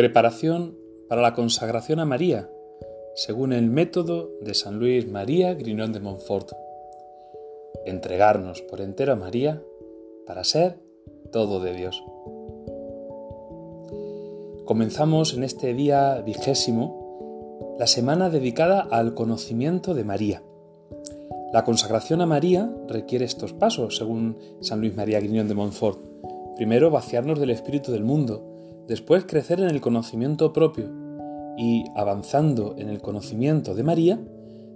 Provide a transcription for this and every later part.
Preparación para la consagración a María, según el método de San Luis María Grignón de Montfort. Entregarnos por entero a María para ser todo de Dios. Comenzamos en este día vigésimo la semana dedicada al conocimiento de María. La consagración a María requiere estos pasos, según San Luis María Grignón de Montfort. Primero, vaciarnos del espíritu del mundo, después crecer en el conocimiento propio y, avanzando en el conocimiento de María,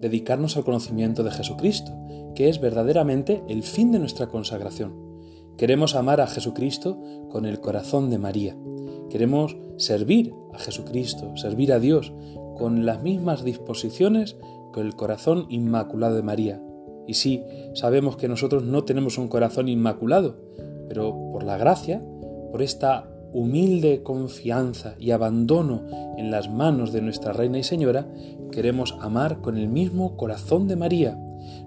dedicarnos al conocimiento de Jesucristo, que es verdaderamente el fin de nuestra consagración. Queremos amar a Jesucristo con el corazón de María. Queremos servir a Jesucristo, servir a Dios con las mismas disposiciones el corazón inmaculado de María. Y sí, sabemos que nosotros no tenemos un corazón inmaculado, pero por la gracia, por esta humilde confianza y abandono en las manos de nuestra Reina y Señora, queremos amar con el mismo corazón de María,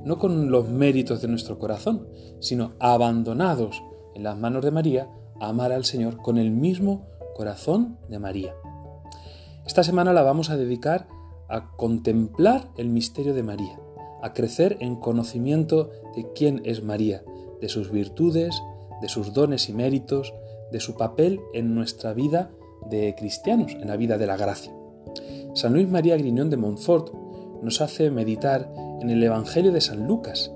no con los méritos de nuestro corazón, sino abandonados en las manos de María, amar al Señor con el mismo corazón de María. Esta semana la vamos a dedicar a contemplar el misterio de María, a crecer en conocimiento de quién es María, de sus virtudes, de sus dones y méritos, de su papel en nuestra vida de cristianos, en la vida de la gracia. San Luis María Griñón de Montfort nos hace meditar en el Evangelio de San Lucas,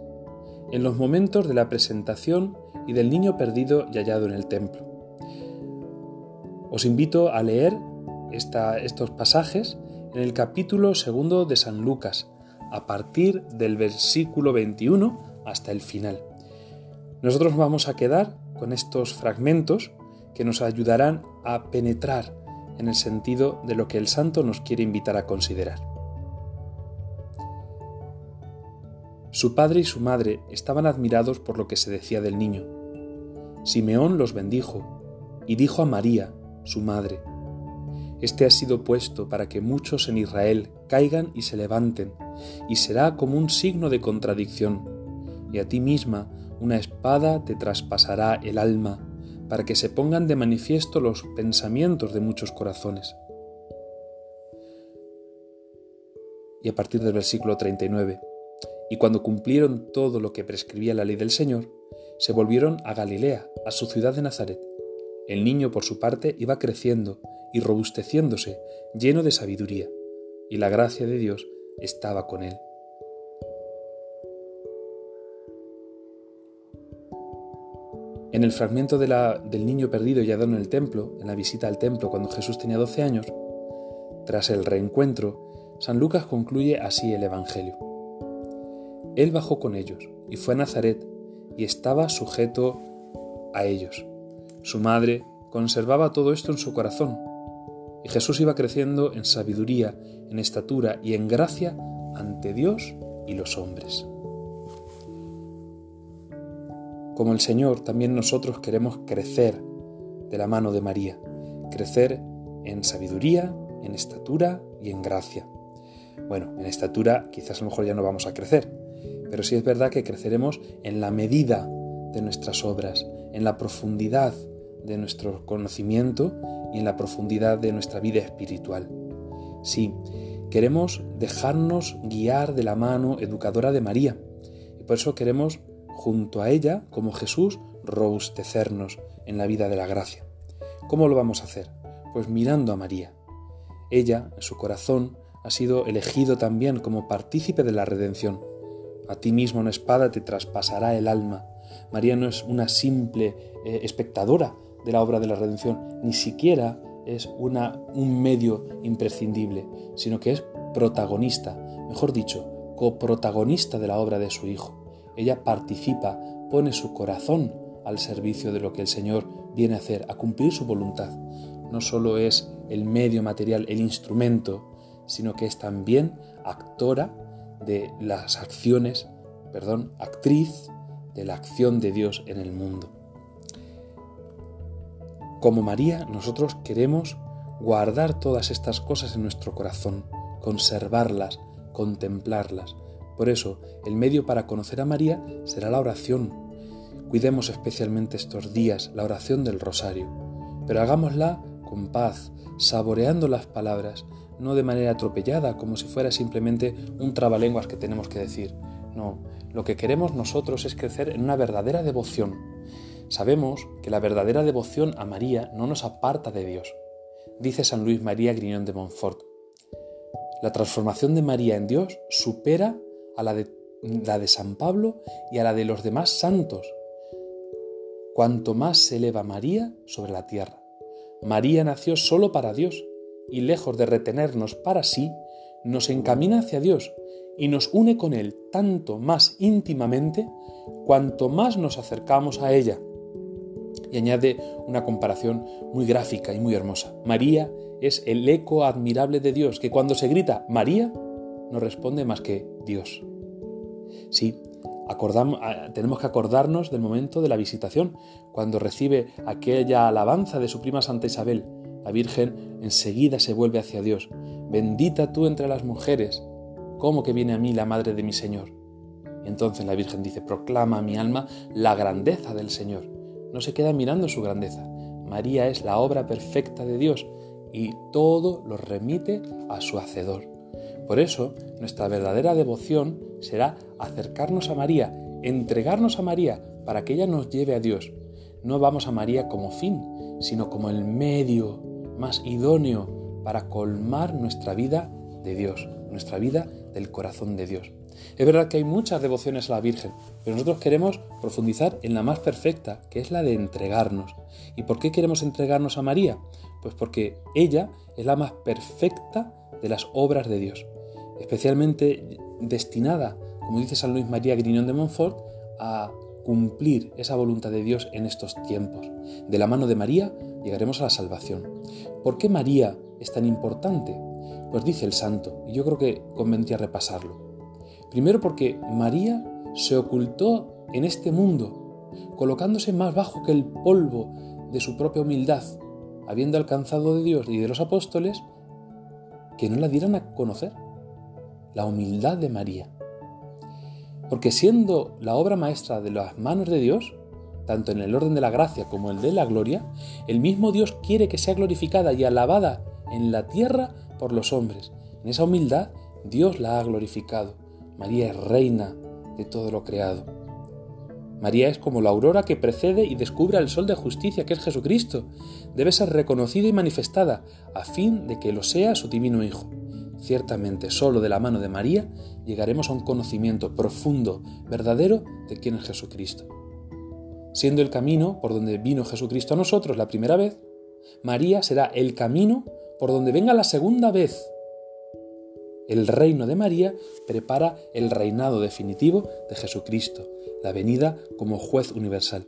en los momentos de la presentación y del niño perdido y hallado en el templo. Os invito a leer estos pasajes en el capítulo segundo de San Lucas, a partir del versículo 21 hasta el final. Nosotros vamos a quedar con estos fragmentos que nos ayudarán a penetrar en el sentido de lo que el santo nos quiere invitar a considerar. Su padre y su madre estaban admirados por lo que se decía del niño. Simeón los bendijo y dijo a María, su madre, este ha sido puesto para que muchos en Israel caigan y se levanten, y será como un signo de contradicción. Y a ti misma una espada te traspasará el alma, para que se pongan de manifiesto los pensamientos de muchos corazones. Y a partir del versículo 39, y cuando cumplieron todo lo que prescribía la ley del Señor, se volvieron a Galilea, a su ciudad de Nazaret. El niño, por su parte, iba creciendo y robusteciéndose, lleno de sabiduría, y la gracia de Dios estaba con él. En el fragmento de la, del niño perdido y hallado en el templo, en la visita al templo cuando Jesús tenía 12 años, tras el reencuentro, San Lucas concluye así el Evangelio. Él bajó con ellos y fue a Nazaret y estaba sujeto a ellos. Su madre conservaba todo esto en su corazón y Jesús iba creciendo en sabiduría, en estatura y en gracia ante Dios y los hombres. Como el Señor, también nosotros queremos crecer de la mano de María, crecer en sabiduría, en estatura y en gracia. Bueno, en estatura quizás a lo mejor ya no vamos a crecer, pero sí es verdad que creceremos en la medida de nuestras obras, en la profundidad de nuestro conocimiento y en la profundidad de nuestra vida espiritual. Sí, queremos dejarnos guiar de la mano educadora de María y por eso queremos, junto a ella, como Jesús, robustecernos en la vida de la gracia. ¿Cómo lo vamos a hacer? Pues mirando a María. Ella, en su corazón, ha sido elegido también como partícipe de la redención. A ti mismo una espada te traspasará el alma. María no es una simple eh, espectadora de la obra de la redención, ni siquiera es una, un medio imprescindible, sino que es protagonista, mejor dicho, coprotagonista de la obra de su Hijo. Ella participa, pone su corazón al servicio de lo que el Señor viene a hacer, a cumplir su voluntad. No solo es el medio material, el instrumento, sino que es también actora de las acciones, perdón, actriz de la acción de Dios en el mundo. Como María, nosotros queremos guardar todas estas cosas en nuestro corazón, conservarlas, contemplarlas. Por eso, el medio para conocer a María será la oración. Cuidemos especialmente estos días la oración del rosario, pero hagámosla con paz, saboreando las palabras, no de manera atropellada, como si fuera simplemente un trabalenguas que tenemos que decir. No, lo que queremos nosotros es crecer en una verdadera devoción. Sabemos que la verdadera devoción a María no nos aparta de Dios. Dice San Luis María Griñón de Montfort. La transformación de María en Dios supera a la de, la de San Pablo y a la de los demás santos. Cuanto más se eleva María sobre la tierra. María nació solo para Dios y lejos de retenernos para sí, nos encamina hacia Dios y nos une con Él tanto más íntimamente cuanto más nos acercamos a ella. Y añade una comparación muy gráfica y muy hermosa. María es el eco admirable de Dios, que cuando se grita María, no responde más que Dios. Sí, acordamos, tenemos que acordarnos del momento de la visitación, cuando recibe aquella alabanza de su prima Santa Isabel. La Virgen enseguida se vuelve hacia Dios. Bendita tú entre las mujeres, ¿cómo que viene a mí la madre de mi Señor? Y entonces la Virgen dice, proclama a mi alma la grandeza del Señor. No se queda mirando su grandeza. María es la obra perfecta de Dios y todo lo remite a su Hacedor. Por eso, nuestra verdadera devoción será acercarnos a María, entregarnos a María para que ella nos lleve a Dios. No vamos a María como fin, sino como el medio más idóneo para colmar nuestra vida de Dios, nuestra vida del corazón de Dios. Es verdad que hay muchas devociones a la Virgen, pero nosotros queremos profundizar en la más perfecta, que es la de entregarnos. ¿Y por qué queremos entregarnos a María? Pues porque ella es la más perfecta de las obras de Dios, especialmente destinada, como dice San Luis María Griñón de Montfort, a cumplir esa voluntad de Dios en estos tiempos. De la mano de María llegaremos a la salvación. ¿Por qué María es tan importante? Pues dice el santo, y yo creo que convendría repasarlo. Primero porque María se ocultó en este mundo, colocándose más bajo que el polvo de su propia humildad, habiendo alcanzado de Dios y de los apóstoles que no la dieran a conocer. La humildad de María. Porque siendo la obra maestra de las manos de Dios, tanto en el orden de la gracia como el de la gloria, el mismo Dios quiere que sea glorificada y alabada en la tierra por los hombres. En esa humildad Dios la ha glorificado. María es reina de todo lo creado. María es como la aurora que precede y descubre al sol de justicia que es Jesucristo. Debe ser reconocida y manifestada a fin de que lo sea su divino Hijo. Ciertamente, solo de la mano de María llegaremos a un conocimiento profundo, verdadero de quién es Jesucristo. Siendo el camino por donde vino Jesucristo a nosotros la primera vez, María será el camino por donde venga la segunda vez. El reino de María prepara el reinado definitivo de Jesucristo, la venida como juez universal.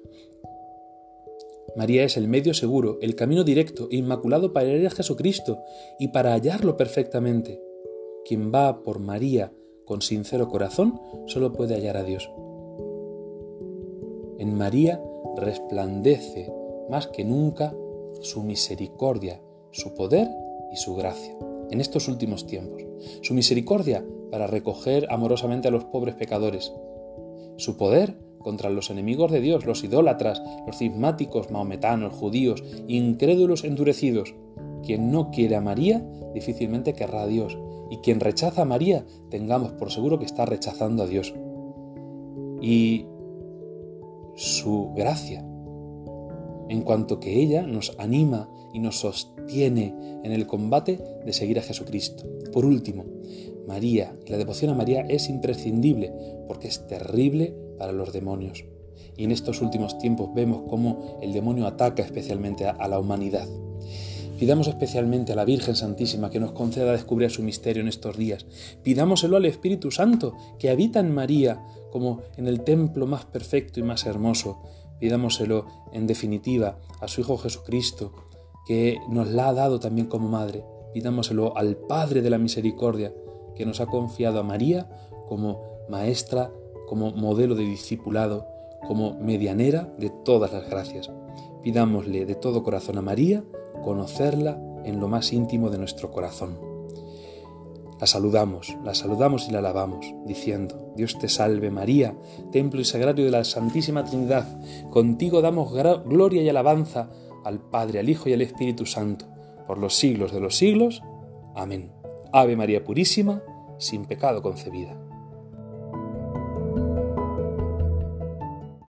María es el medio seguro, el camino directo e inmaculado para ir a Jesucristo y para hallarlo perfectamente. Quien va por María con sincero corazón solo puede hallar a Dios. En María resplandece más que nunca su misericordia, su poder y su gracia en estos últimos tiempos. Su misericordia para recoger amorosamente a los pobres pecadores. Su poder contra los enemigos de Dios, los idólatras, los cismáticos, maometanos, judíos, incrédulos endurecidos. Quien no quiere a María difícilmente querrá a Dios, y quien rechaza a María tengamos por seguro que está rechazando a Dios. Y su gracia, en cuanto que ella nos anima y nos sostiene en el combate de seguir a Jesucristo. Por último, María la devoción a María es imprescindible porque es terrible para los demonios. Y en estos últimos tiempos vemos cómo el demonio ataca especialmente a, la humanidad. Pidamos especialmente a la Virgen Santísima que nos conceda descubrir su misterio en estos días. Pidámoselo al Espíritu Santo que habita en María como en el templo más perfecto y más hermoso. Pidámoselo en definitiva a su Hijo Jesucristo que nos la ha dado también como madre. Pidámoselo al Padre de la Misericordia que nos ha confiado a María como maestra como modelo de discipulado, como medianera de todas las gracias. Pidámosle de todo corazón a María conocerla en lo más íntimo de nuestro corazón. La saludamos, la saludamos y la alabamos, diciendo, Dios te salve María, templo y sagrario de la Santísima Trinidad, contigo damos gloria y alabanza al Padre, al Hijo y al Espíritu Santo por los siglos de los siglos. Amén. Ave María Purísima, sin pecado concebida.